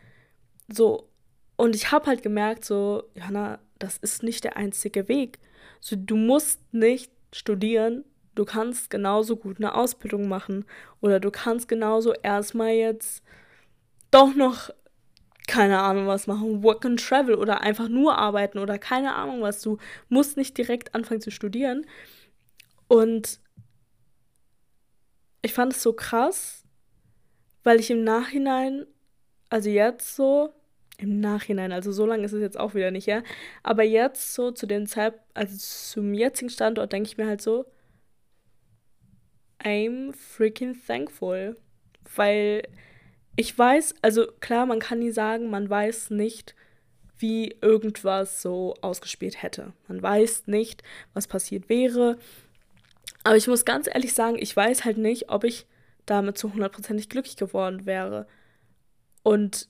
So, und ich habe halt gemerkt, so, Johanna, das ist nicht der einzige Weg. So, du musst nicht studieren, du kannst genauso gut eine Ausbildung machen oder du kannst genauso erstmal jetzt doch noch keine Ahnung was machen, Work and Travel oder einfach nur arbeiten oder keine Ahnung was. Du musst nicht direkt anfangen zu studieren. Und ich fand es so krass, weil ich im Nachhinein, also jetzt so, im Nachhinein, also so lange ist es jetzt auch wieder nicht, ja, aber jetzt so zu dem Zeitpunkt, also zum jetzigen Standort denke ich mir halt so, I'm freaking thankful, weil ich weiß, also klar, man kann nie sagen, man weiß nicht, wie irgendwas so ausgespielt hätte. Man weiß nicht, was passiert wäre. Aber ich muss ganz ehrlich sagen, ich weiß halt nicht, ob ich damit zu hundertprozentig glücklich geworden wäre. Und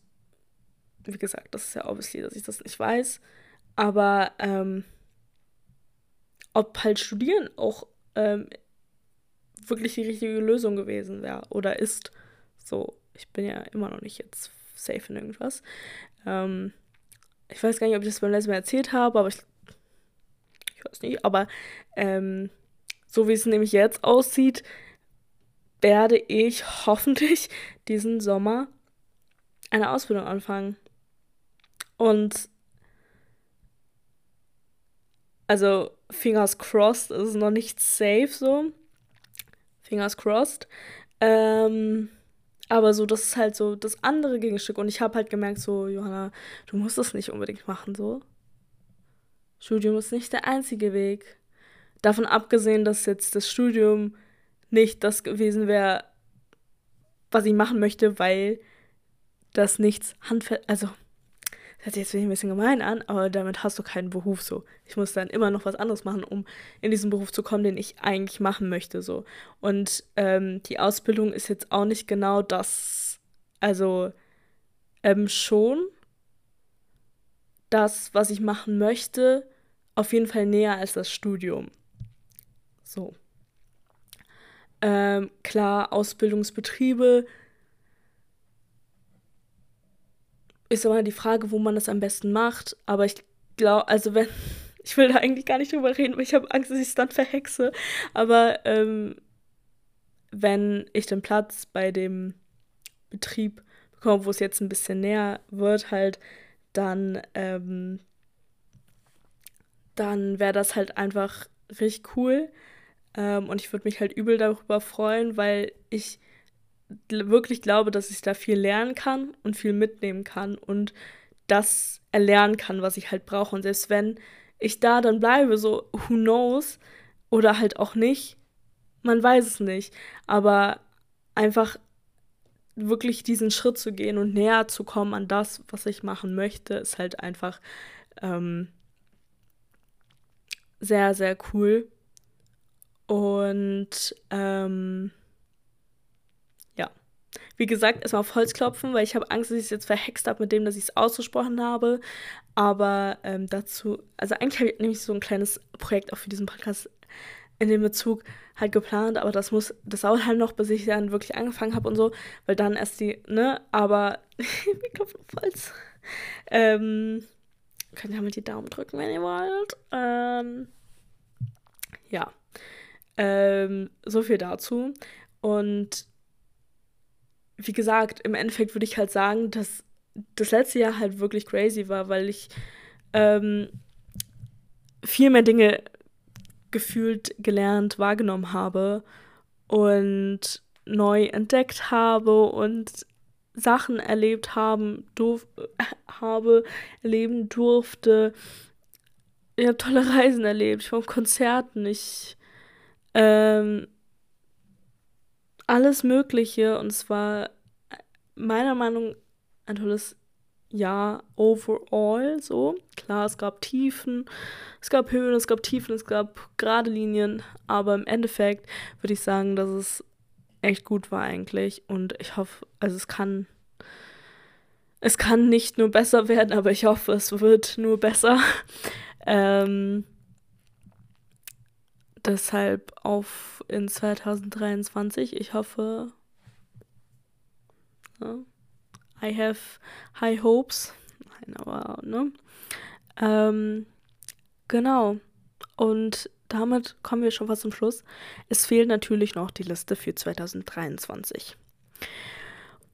wie gesagt, das ist ja obviously, dass ich das nicht weiß. Aber ähm, ob halt Studieren auch ähm, wirklich die richtige Lösung gewesen wäre oder ist. So, ich bin ja immer noch nicht jetzt safe in irgendwas. Ähm, ich weiß gar nicht, ob ich das beim letzten Mal erzählt habe, aber ich, ich weiß nicht, aber ähm, so wie es nämlich jetzt aussieht, werde ich hoffentlich diesen Sommer eine Ausbildung anfangen. Und also fingers crossed ist noch nicht safe so. Fingers crossed. Ähm, aber so, das ist halt so das andere Gegenstück. Und ich habe halt gemerkt, so, Johanna, du musst das nicht unbedingt machen, so. Studium ist nicht der einzige Weg. Davon abgesehen, dass jetzt das Studium nicht das gewesen wäre, was ich machen möchte, weil das nichts handfest, also hört sich jetzt ein bisschen gemein an, aber damit hast du keinen Beruf so. Ich muss dann immer noch was anderes machen, um in diesen Beruf zu kommen, den ich eigentlich machen möchte so. Und ähm, die Ausbildung ist jetzt auch nicht genau das, also ähm, schon das, was ich machen möchte, auf jeden Fall näher als das Studium. So. Ähm, klar, Ausbildungsbetriebe ist immer die Frage, wo man das am besten macht. Aber ich glaube, also wenn, ich will da eigentlich gar nicht drüber reden, weil ich habe Angst, dass ich es dann verhexe. Aber ähm, wenn ich den Platz bei dem Betrieb bekomme, wo es jetzt ein bisschen näher wird, halt, dann, ähm, dann wäre das halt einfach richtig cool. Ähm, und ich würde mich halt übel darüber freuen, weil ich wirklich glaube, dass ich da viel lernen kann und viel mitnehmen kann und das erlernen kann, was ich halt brauche. Und selbst wenn ich da dann bleibe, so who knows, oder halt auch nicht, man weiß es nicht. Aber einfach wirklich diesen Schritt zu gehen und näher zu kommen an das, was ich machen möchte, ist halt einfach ähm, sehr, sehr cool. Und ähm, wie gesagt, erstmal auf Holz klopfen, weil ich habe Angst, dass ich es jetzt verhext habe mit dem, dass ich es ausgesprochen habe. Aber ähm, dazu, also eigentlich habe ich nämlich so ein kleines Projekt auch für diesen Podcast in dem Bezug halt geplant, aber das muss, das dauert halt noch, bis ich dann wirklich angefangen habe und so, weil dann erst die, ne, aber wir klopfen auf Holz. Ähm, könnt ihr mal die Daumen drücken, wenn ihr wollt. Ähm, ja. Ähm, so viel dazu. Und wie gesagt, im Endeffekt würde ich halt sagen, dass das letzte Jahr halt wirklich crazy war, weil ich ähm, viel mehr Dinge gefühlt gelernt, wahrgenommen habe und neu entdeckt habe und Sachen erlebt haben, durf, habe, erleben durfte. Ich habe tolle Reisen erlebt, ich war auf Konzerten, ich ähm, alles Mögliche und zwar meiner Meinung nach ein tolles Jahr overall so. Klar, es gab Tiefen, es gab Höhen, es gab Tiefen, es gab gerade Linien, aber im Endeffekt würde ich sagen, dass es echt gut war eigentlich und ich hoffe, also es kann es kann nicht nur besser werden, aber ich hoffe, es wird nur besser. ähm, deshalb auf in 2023. Ich hoffe, Ne? I have high hopes. Nein, aber, ne? Ähm, genau. Und damit kommen wir schon fast zum Schluss. Es fehlt natürlich noch die Liste für 2023.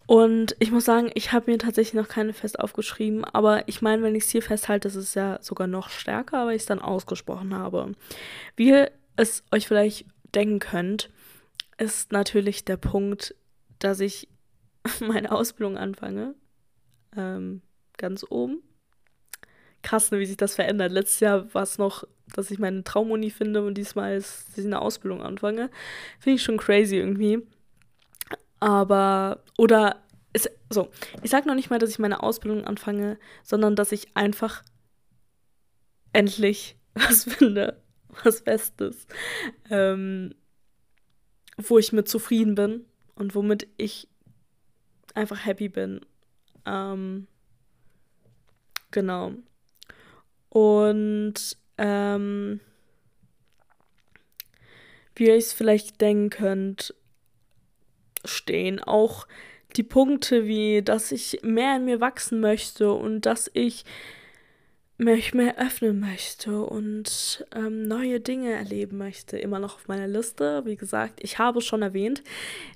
Und ich muss sagen, ich habe mir tatsächlich noch keine fest aufgeschrieben, aber ich meine, wenn ich es hier festhalte, ist es ja sogar noch stärker, weil ich es dann ausgesprochen habe. Wie ihr es euch vielleicht denken könnt, ist natürlich der Punkt, dass ich meine Ausbildung anfange. Ähm, ganz oben. Krass, ne, wie sich das verändert. Letztes Jahr war es noch, dass ich meine Traumuni finde und diesmal ist, dass ich eine Ausbildung anfange. Finde ich schon crazy irgendwie. Aber, oder, ist, so, ich sage noch nicht mal, dass ich meine Ausbildung anfange, sondern dass ich einfach endlich was finde, was Bestes, ähm, wo ich mit zufrieden bin und womit ich einfach happy bin. Ähm, genau. Und ähm, wie ihr es vielleicht denken könnt, stehen auch die Punkte wie, dass ich mehr in mir wachsen möchte und dass ich mich mehr öffnen möchte und ähm, neue Dinge erleben möchte, immer noch auf meiner Liste. Wie gesagt, ich habe schon erwähnt,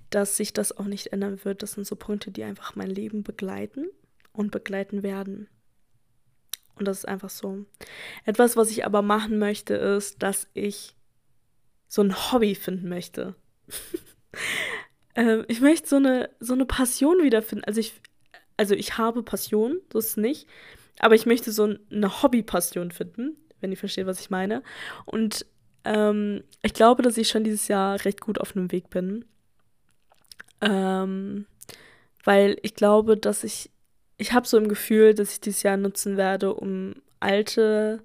dass sich das auch nicht ändern wird. Das sind so Punkte, die einfach mein Leben begleiten und begleiten werden. Und das ist einfach so. Etwas, was ich aber machen möchte, ist, dass ich so ein Hobby finden möchte. ähm, ich möchte so eine, so eine Passion wiederfinden. Also ich, also ich habe Passion, so ist nicht. Aber ich möchte so eine Hobbypassion finden, wenn ihr versteht, was ich meine. Und ähm, ich glaube, dass ich schon dieses Jahr recht gut auf einem Weg bin. Ähm, weil ich glaube, dass ich, ich habe so im Gefühl, dass ich dieses Jahr nutzen werde, um alte,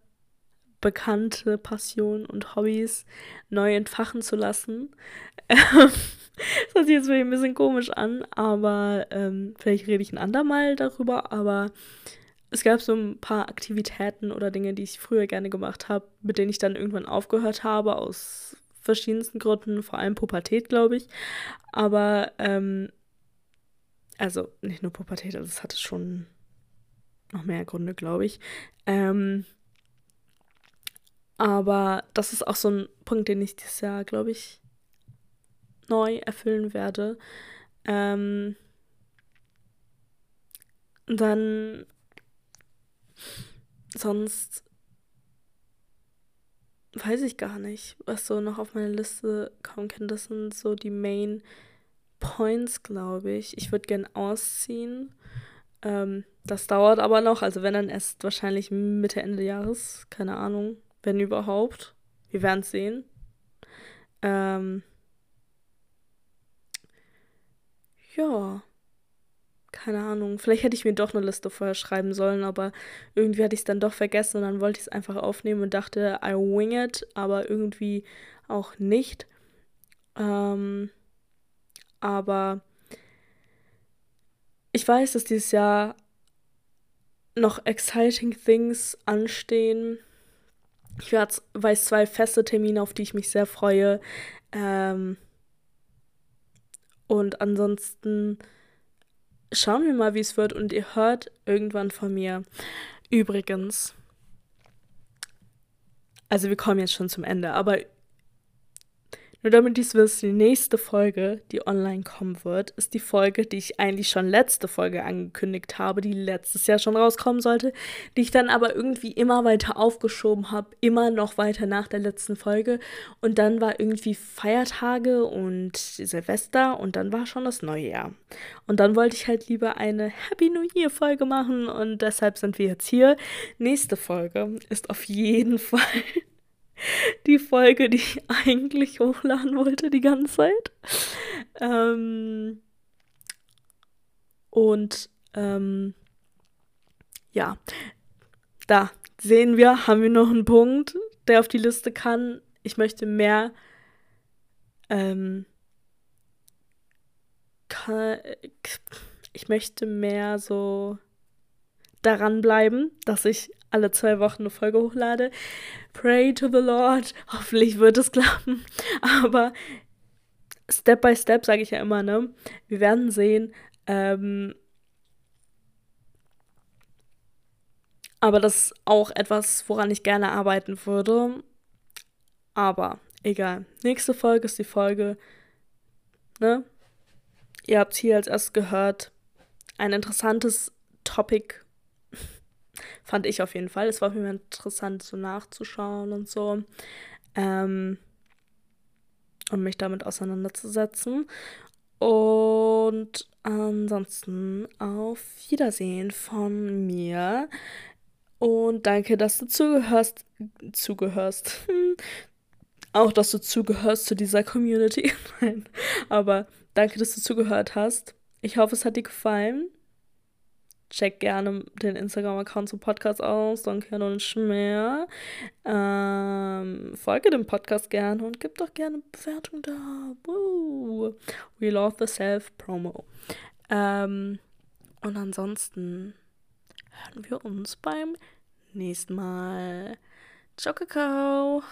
bekannte Passionen und Hobbys neu entfachen zu lassen. das hört sich jetzt ein bisschen komisch an, aber ähm, vielleicht rede ich ein andermal darüber, aber es gab so ein paar Aktivitäten oder Dinge, die ich früher gerne gemacht habe, mit denen ich dann irgendwann aufgehört habe, aus verschiedensten Gründen, vor allem Pubertät, glaube ich. Aber, ähm, also nicht nur Pubertät, also es hatte schon noch mehr Gründe, glaube ich. Ähm, aber das ist auch so ein Punkt, den ich dieses Jahr, glaube ich, neu erfüllen werde. Ähm, dann sonst weiß ich gar nicht, was so noch auf meiner Liste kommen kann. Das sind so die Main Points, glaube ich. Ich würde gern ausziehen. Ähm, das dauert aber noch. Also wenn dann erst wahrscheinlich Mitte, Ende Jahres. Keine Ahnung. Wenn überhaupt. Wir werden es sehen. Ähm, ja keine Ahnung, vielleicht hätte ich mir doch eine Liste vorher schreiben sollen, aber irgendwie hatte ich es dann doch vergessen und dann wollte ich es einfach aufnehmen und dachte, I wing it, aber irgendwie auch nicht. Ähm, aber ich weiß, dass dieses Jahr noch exciting things anstehen. Ich weiß zwei feste Termine, auf die ich mich sehr freue. Ähm, und ansonsten schauen wir mal, wie es wird und ihr hört irgendwann von mir. Übrigens, also wir kommen jetzt schon zum Ende, aber nur damit ihr es wisst, die nächste Folge, die online kommen wird, ist die Folge, die ich eigentlich schon letzte Folge angekündigt habe, die letztes Jahr schon rauskommen sollte, die ich dann aber irgendwie immer weiter aufgeschoben habe, immer noch weiter nach der letzten Folge. Und dann war irgendwie Feiertage und Silvester und dann war schon das neue Jahr. Und dann wollte ich halt lieber eine Happy New Year Folge machen und deshalb sind wir jetzt hier. Nächste Folge ist auf jeden Fall die Folge, die ich eigentlich hochladen wollte die ganze Zeit. Ähm, und ähm, ja, da sehen wir, haben wir noch einen Punkt, der auf die Liste kann. Ich möchte mehr ähm, kann, ich möchte mehr so daran bleiben, dass ich alle zwei Wochen eine Folge hochlade. Pray to the Lord. Hoffentlich wird es klappen. Aber Step by Step sage ich ja immer, ne? Wir werden sehen. Ähm, aber das ist auch etwas, woran ich gerne arbeiten würde. Aber egal. Nächste Folge ist die Folge, ne? Ihr habt hier als erstes gehört, ein interessantes Topic fand ich auf jeden Fall. Es war für mich interessant, so nachzuschauen und so. Ähm, und mich damit auseinanderzusetzen. Und ansonsten auf Wiedersehen von mir. Und danke, dass du zugehörst. Zugehörst. Auch, dass du zugehörst zu dieser Community. Nein. Aber danke, dass du zugehört hast. Ich hoffe, es hat dir gefallen. Check gerne den Instagram-Account zum Podcast aus, Danke und mehr. Ähm, folge dem Podcast gerne und gib doch gerne Bewertung da. Woo. We love the self-promo. Ähm, und ansonsten hören wir uns beim nächsten Mal. Ciao, Kakao.